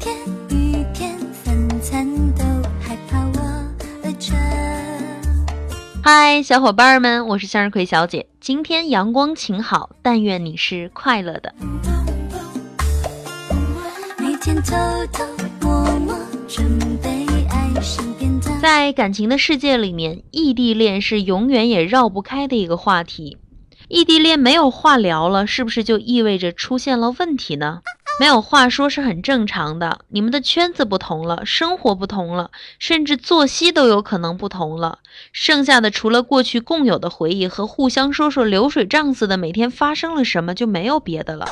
天雨天三餐都害怕我饿着。嗨，小伙伴们，我是向日葵小姐。今天阳光晴好，但愿你是快乐的。每天偷偷摸摸准备爱上。在感情的世界里面，异地恋是永远也绕不开的一个话题。异地恋没有话聊了，是不是就意味着出现了问题呢？没有话说是很正常的。你们的圈子不同了，生活不同了，甚至作息都有可能不同了。剩下的除了过去共有的回忆和互相说说流水账似的每天发生了什么，就没有别的了。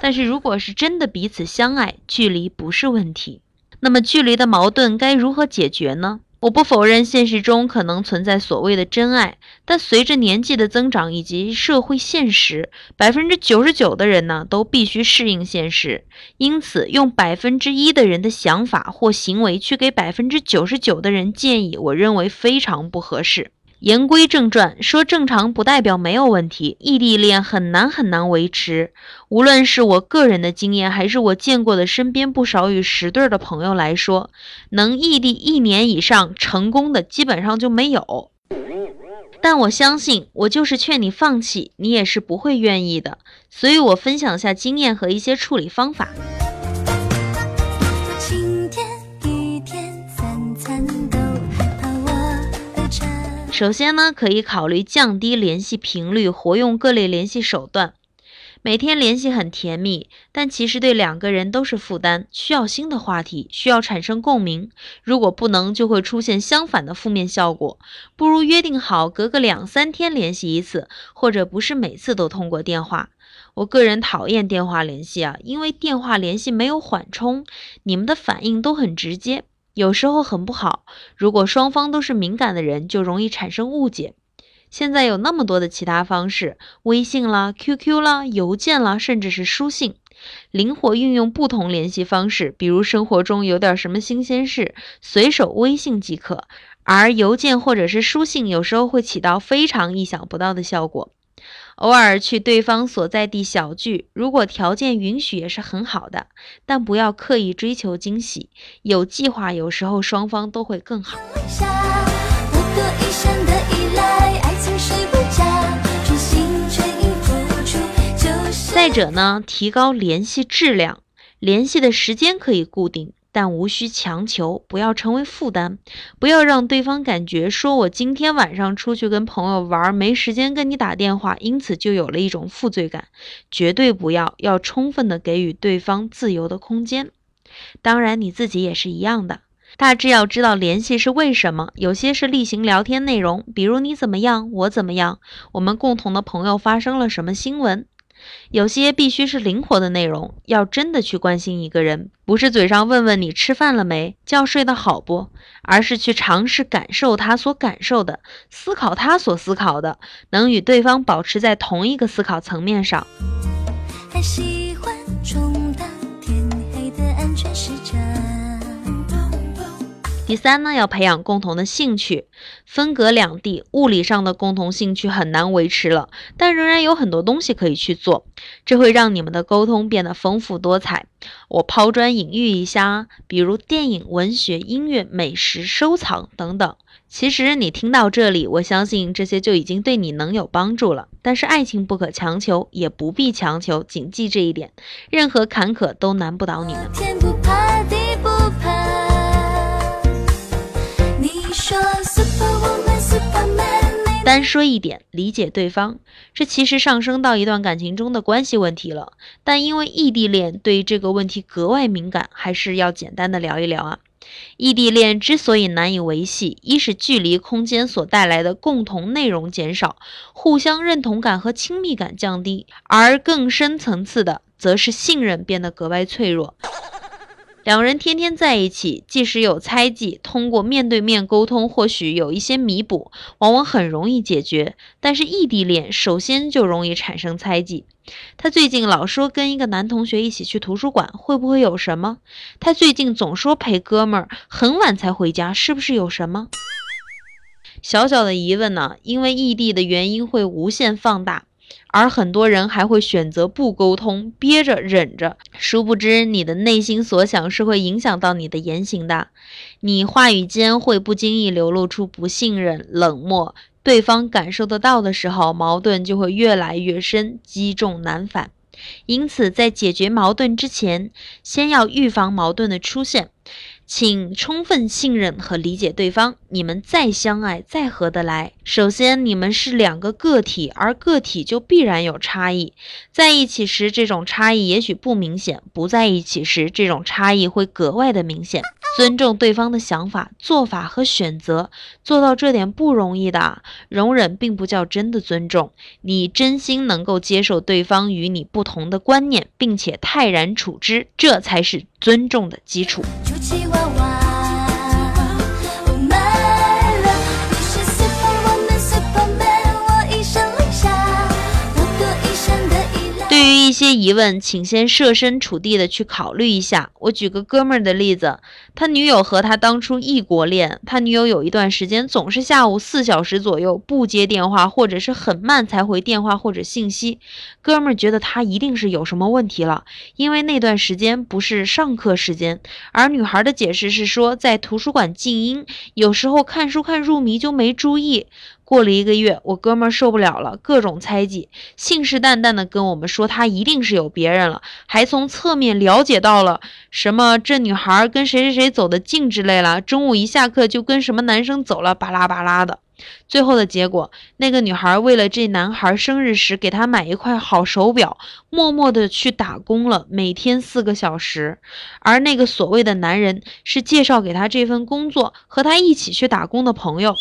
但是如果是真的彼此相爱，距离不是问题。那么距离的矛盾该如何解决呢？我不否认现实中可能存在所谓的真爱，但随着年纪的增长以及社会现实，百分之九十九的人呢都必须适应现实。因此，用百分之一的人的想法或行为去给百分之九十九的人建议，我认为非常不合适。言归正传，说正常不代表没有问题。异地恋很难很难维持，无论是我个人的经验，还是我见过的身边不少与十对的朋友来说，能异地一年以上成功的基本上就没有。但我相信，我就是劝你放弃，你也是不会愿意的。所以我分享下经验和一些处理方法。首先呢，可以考虑降低联系频率，活用各类联系手段。每天联系很甜蜜，但其实对两个人都是负担，需要新的话题，需要产生共鸣。如果不能，就会出现相反的负面效果。不如约定好，隔个两三天联系一次，或者不是每次都通过电话。我个人讨厌电话联系啊，因为电话联系没有缓冲，你们的反应都很直接，有时候很不好。如果双方都是敏感的人，就容易产生误解。现在有那么多的其他方式，微信啦、QQ 啦、邮件啦，甚至是书信，灵活运用不同联系方式。比如生活中有点什么新鲜事，随手微信即可；而邮件或者是书信，有时候会起到非常意想不到的效果。偶尔去对方所在地小聚，如果条件允许也是很好的，但不要刻意追求惊喜，有计划，有时候双方都会更好。再者呢，提高联系质量，联系的时间可以固定，但无需强求，不要成为负担，不要让对方感觉说我今天晚上出去跟朋友玩，没时间跟你打电话，因此就有了一种负罪感。绝对不要，要充分的给予对方自由的空间。当然，你自己也是一样的。大致要知道联系是为什么，有些是例行聊天内容，比如你怎么样，我怎么样，我们共同的朋友发生了什么新闻。有些必须是灵活的内容，要真的去关心一个人，不是嘴上问问你吃饭了没，觉睡得好不，而是去尝试感受他所感受的，思考他所思考的，能与对方保持在同一个思考层面上。还喜欢充第三呢，要培养共同的兴趣。分隔两地，物理上的共同兴趣很难维持了，但仍然有很多东西可以去做，这会让你们的沟通变得丰富多彩。我抛砖引玉一下，比如电影、文学、音乐、美食、收藏等等。其实你听到这里，我相信这些就已经对你能有帮助了。但是爱情不可强求，也不必强求，谨记这一点。任何坎坷都难不倒你们。单说一点，理解对方，这其实上升到一段感情中的关系问题了。但因为异地恋对这个问题格外敏感，还是要简单的聊一聊啊。异地恋之所以难以维系，一是距离空间所带来的共同内容减少，互相认同感和亲密感降低；而更深层次的，则是信任变得格外脆弱。两人天天在一起，即使有猜忌，通过面对面沟通，或许有一些弥补，往往很容易解决。但是异地恋首先就容易产生猜忌。他最近老说跟一个男同学一起去图书馆，会不会有什么？他最近总说陪哥们儿很晚才回家，是不是有什么？小小的疑问呢，因为异地的原因会无限放大。而很多人还会选择不沟通，憋着忍着。殊不知，你的内心所想是会影响到你的言行的。你话语间会不经意流露出不信任、冷漠，对方感受得到的时候，矛盾就会越来越深，积重难返。因此，在解决矛盾之前，先要预防矛盾的出现。请充分信任和理解对方，你们再相爱、再合得来，首先你们是两个个体，而个体就必然有差异。在一起时，这种差异也许不明显；不在一起时，这种差异会格外的明显。尊重对方的想法、做法和选择，做到这点不容易的。容忍并不叫真的尊重，你真心能够接受对方与你不同的观念，并且泰然处之，这才是尊重的基础。一些疑问，请先设身处地的去考虑一下。我举个哥们儿的例子，他女友和他当初异国恋，他女友有一段时间总是下午四小时左右不接电话，或者是很慢才回电话或者信息。哥们儿觉得他一定是有什么问题了，因为那段时间不是上课时间，而女孩的解释是说在图书馆静音，有时候看书看入迷就没注意。过了一个月，我哥们儿受不了了，各种猜忌，信誓旦旦的跟我们说他一定是有别人了，还从侧面了解到了什么这女孩跟谁谁谁走得近之类了，中午一下课就跟什么男生走了，巴拉巴拉的。最后的结果，那个女孩为了这男孩生日时给他买一块好手表，默默的去打工了，每天四个小时。而那个所谓的男人是介绍给他这份工作，和他一起去打工的朋友。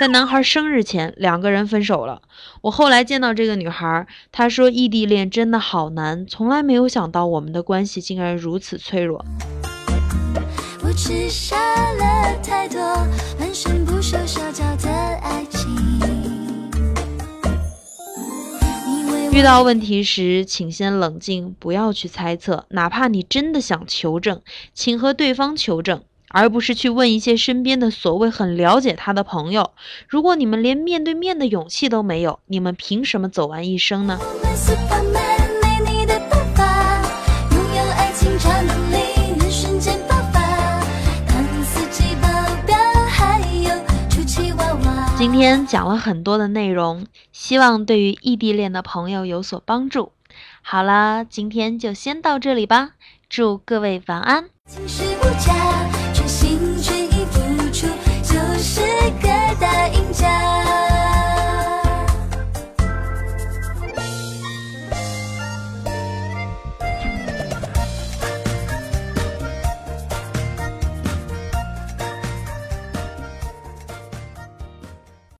在男孩生日前，两个人分手了。我后来见到这个女孩，她说异地恋真的好难，从来没有想到我们的关系竟然如此脆弱。我吃下了太多半生不熟小脚的爱情。遇到问题时，请先冷静，不要去猜测。哪怕你真的想求证，请和对方求证，而不是去问一些身边的所谓很了解他的朋友。如果你们连面对面的勇气都没有，你们凭什么走完一生呢？今天讲了很多的内容，希望对于异地恋的朋友有所帮助。好啦，今天就先到这里吧，祝各位晚安。就是个